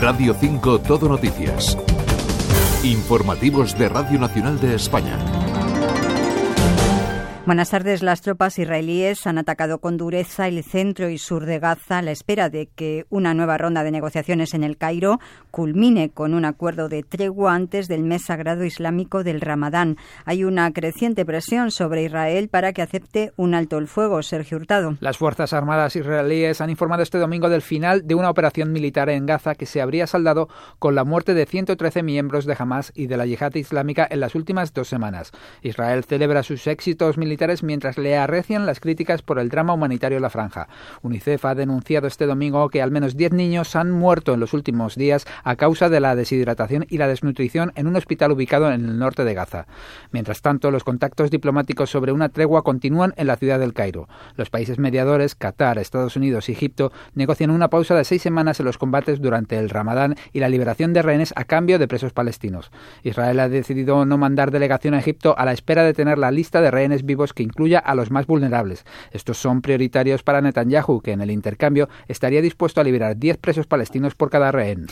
Radio 5 Todo Noticias. Informativos de Radio Nacional de España. Buenas tardes. Las tropas israelíes han atacado con dureza el centro y sur de Gaza a la espera de que una nueva ronda de negociaciones en el Cairo culmine con un acuerdo de tregua antes del mes sagrado islámico del Ramadán. Hay una creciente presión sobre Israel para que acepte un alto el fuego. Sergio Hurtado. Las Fuerzas Armadas israelíes han informado este domingo del final de una operación militar en Gaza que se habría saldado con la muerte de 113 miembros de Hamas y de la yihad islámica en las últimas dos semanas. Israel celebra sus éxitos militares mientras le arrecian las críticas por el drama humanitario en la franja. UNICEF ha denunciado este domingo que al menos 10 niños han muerto en los últimos días a causa de la deshidratación y la desnutrición en un hospital ubicado en el norte de Gaza. Mientras tanto, los contactos diplomáticos sobre una tregua continúan en la ciudad del Cairo. Los países mediadores, Qatar, Estados Unidos y Egipto, negocian una pausa de seis semanas en los combates durante el Ramadán y la liberación de rehenes a cambio de presos palestinos. Israel ha decidido no mandar delegación a Egipto a la espera de tener la lista de rehenes vivos que incluya a los más vulnerables. Estos son prioritarios para Netanyahu, que en el intercambio estaría dispuesto a liberar 10 presos palestinos por cada rehén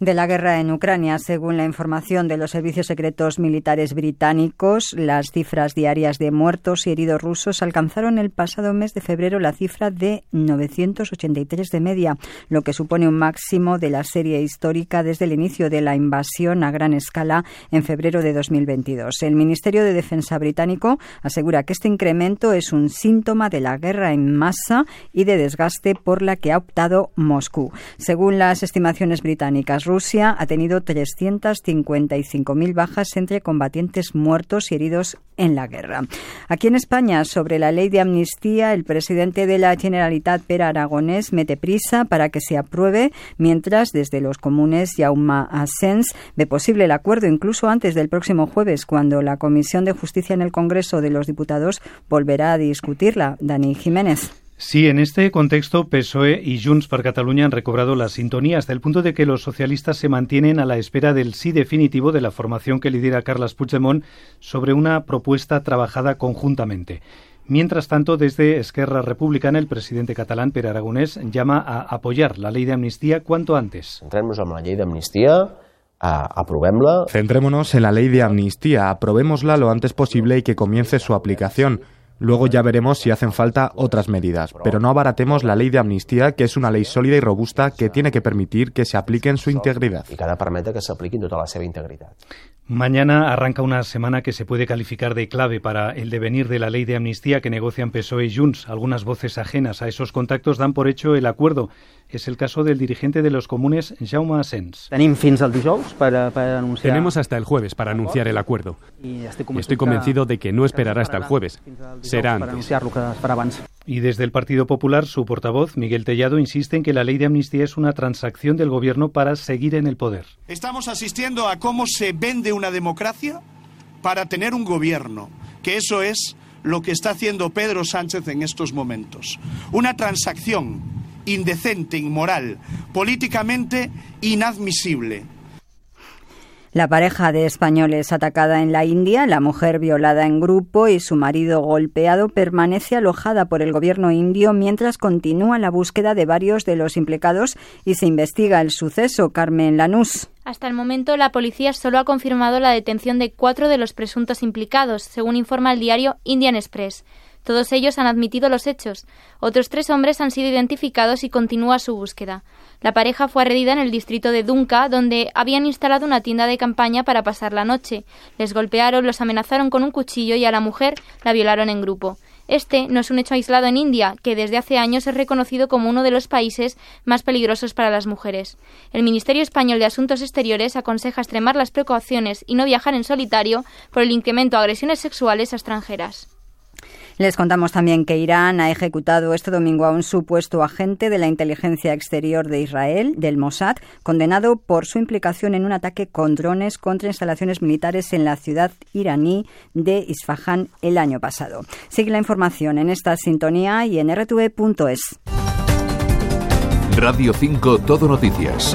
de la guerra en Ucrania. Según la información de los servicios secretos militares británicos, las cifras diarias de muertos y heridos rusos alcanzaron el pasado mes de febrero la cifra de 983 de media, lo que supone un máximo de la serie histórica desde el inicio de la invasión a gran escala en febrero de 2022. El Ministerio de Defensa británico asegura que este incremento es un síntoma de la guerra en masa y de desgaste por la que ha optado Moscú. Según las estimaciones británicas, Rusia ha tenido 355.000 bajas entre combatientes muertos y heridos en la guerra. Aquí en España, sobre la ley de amnistía, el presidente de la Generalitat, Per Aragonés, mete prisa para que se apruebe, mientras desde los comunes Jaume Asens ve posible el acuerdo incluso antes del próximo jueves, cuando la Comisión de Justicia en el Congreso de los Diputados volverá a discutirla. Dani Jiménez. Sí, en este contexto, PSOE y Junts per Catalunya han recobrado la sintonía hasta el punto de que los socialistas se mantienen a la espera del sí definitivo de la formación que lidera Carles Puigdemont sobre una propuesta trabajada conjuntamente. Mientras tanto, desde Esquerra Republicana, el presidente catalán, Per Aragonés, llama a apoyar la ley de amnistía cuanto antes. Centremos en la ley de amnistía, aprobémosla. Centrémonos en la ley de amnistía, aprobémosla lo antes posible y que comience su aplicación. Luego ya veremos si hacen falta otras medidas, pero no abaratemos la ley de amnistía, que es una ley sólida y robusta que tiene que permitir que se aplique en su integridad. Y ha de que se aplique en toda la seva integridad. Mañana arranca una semana que se puede calificar de clave para el devenir de la ley de amnistía que negocian PSOE y Junts. Algunas voces ajenas a esos contactos dan por hecho el acuerdo es el caso del dirigente de los comunes, Jaume Asens. Tenemos hasta el jueves para anunciar el acuerdo. Y estoy convencido de que no esperará hasta el jueves. Será antes. Y desde el Partido Popular, su portavoz, Miguel Tellado, insiste en que la ley de amnistía es una transacción del gobierno para seguir en el poder. Estamos asistiendo a cómo se vende una democracia para tener un gobierno, que eso es lo que está haciendo Pedro Sánchez en estos momentos. Una transacción indecente, inmoral, políticamente inadmisible. La pareja de españoles atacada en la India, la mujer violada en grupo y su marido golpeado permanece alojada por el gobierno indio mientras continúa la búsqueda de varios de los implicados y se investiga el suceso. Carmen Lanús. Hasta el momento, la policía solo ha confirmado la detención de cuatro de los presuntos implicados, según informa el diario Indian Express. Todos ellos han admitido los hechos. Otros tres hombres han sido identificados y continúa su búsqueda. La pareja fue agredida en el distrito de Dunca, donde habían instalado una tienda de campaña para pasar la noche. Les golpearon, los amenazaron con un cuchillo y a la mujer la violaron en grupo. Este no es un hecho aislado en India, que desde hace años es reconocido como uno de los países más peligrosos para las mujeres. El Ministerio Español de Asuntos Exteriores aconseja extremar las precauciones y no viajar en solitario por el incremento de agresiones sexuales a extranjeras. Les contamos también que Irán ha ejecutado este domingo a un supuesto agente de la inteligencia exterior de Israel, del Mossad, condenado por su implicación en un ataque con drones contra instalaciones militares en la ciudad iraní de Isfahan el año pasado. Sigue la información en esta sintonía y en rtv.es. Radio 5 Todo Noticias.